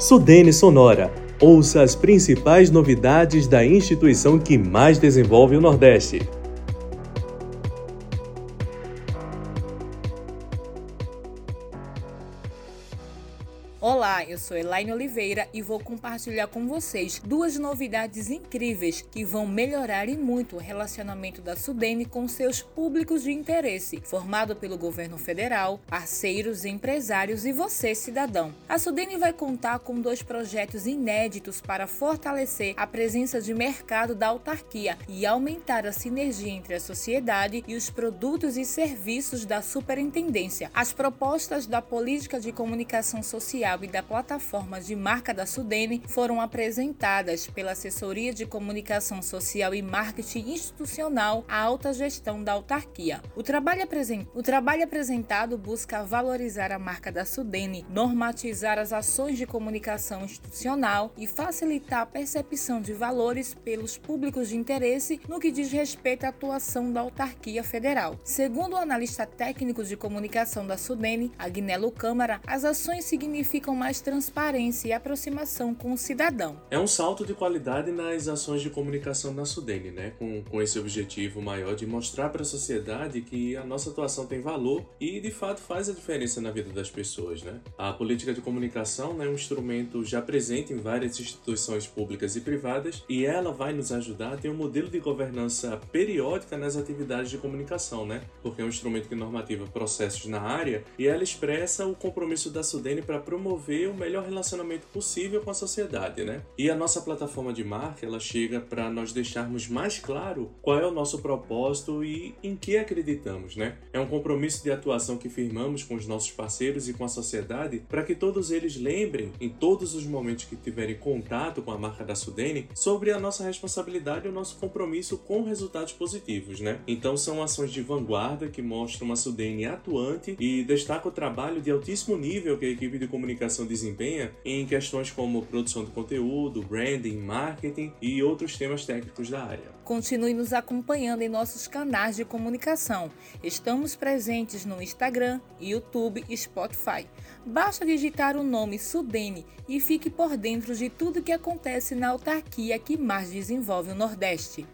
Sudene Sonora. Ouça as principais novidades da instituição que mais desenvolve o Nordeste. Olá, eu sou Elaine Oliveira e vou compartilhar com vocês duas novidades incríveis que vão melhorar e muito o relacionamento da Sudene com seus públicos de interesse, formado pelo governo federal, parceiros, empresários e você, cidadão. A Sudene vai contar com dois projetos inéditos para fortalecer a presença de mercado da autarquia e aumentar a sinergia entre a sociedade e os produtos e serviços da superintendência. As propostas da política de comunicação social e da plataforma de marca da Sudene foram apresentadas pela Assessoria de Comunicação Social e Marketing Institucional à alta gestão da autarquia. O trabalho, apresen... o trabalho apresentado busca valorizar a marca da Sudene, normatizar as ações de comunicação institucional e facilitar a percepção de valores pelos públicos de interesse no que diz respeito à atuação da autarquia federal. Segundo o analista técnico de comunicação da Sudene, Agnello Câmara, as ações significam significam mais transparência e aproximação com o cidadão. É um salto de qualidade nas ações de comunicação da Sudene, né? com, com esse objetivo maior de mostrar para a sociedade que a nossa atuação tem valor e de fato faz a diferença na vida das pessoas. Né? A política de comunicação né, é um instrumento já presente em várias instituições públicas e privadas e ela vai nos ajudar a ter um modelo de governança periódica nas atividades de comunicação, né? porque é um instrumento que normativa processos na área e ela expressa o compromisso da Sudene para promover promover o melhor relacionamento possível com a sociedade, né? E a nossa plataforma de marca, ela chega para nós deixarmos mais claro qual é o nosso propósito e em que acreditamos, né? É um compromisso de atuação que firmamos com os nossos parceiros e com a sociedade para que todos eles lembrem, em todos os momentos que tiverem contato com a marca da Sudene, sobre a nossa responsabilidade e o nosso compromisso com resultados positivos, né? Então são ações de vanguarda que mostram uma Sudene atuante e destaca o trabalho de altíssimo nível que a equipe de comunicação comunicação desempenha em questões como produção de conteúdo, branding, marketing e outros temas técnicos da área. Continue nos acompanhando em nossos canais de comunicação. Estamos presentes no Instagram, YouTube e Spotify. Basta digitar o nome Sudene e fique por dentro de tudo que acontece na autarquia que mais desenvolve o Nordeste.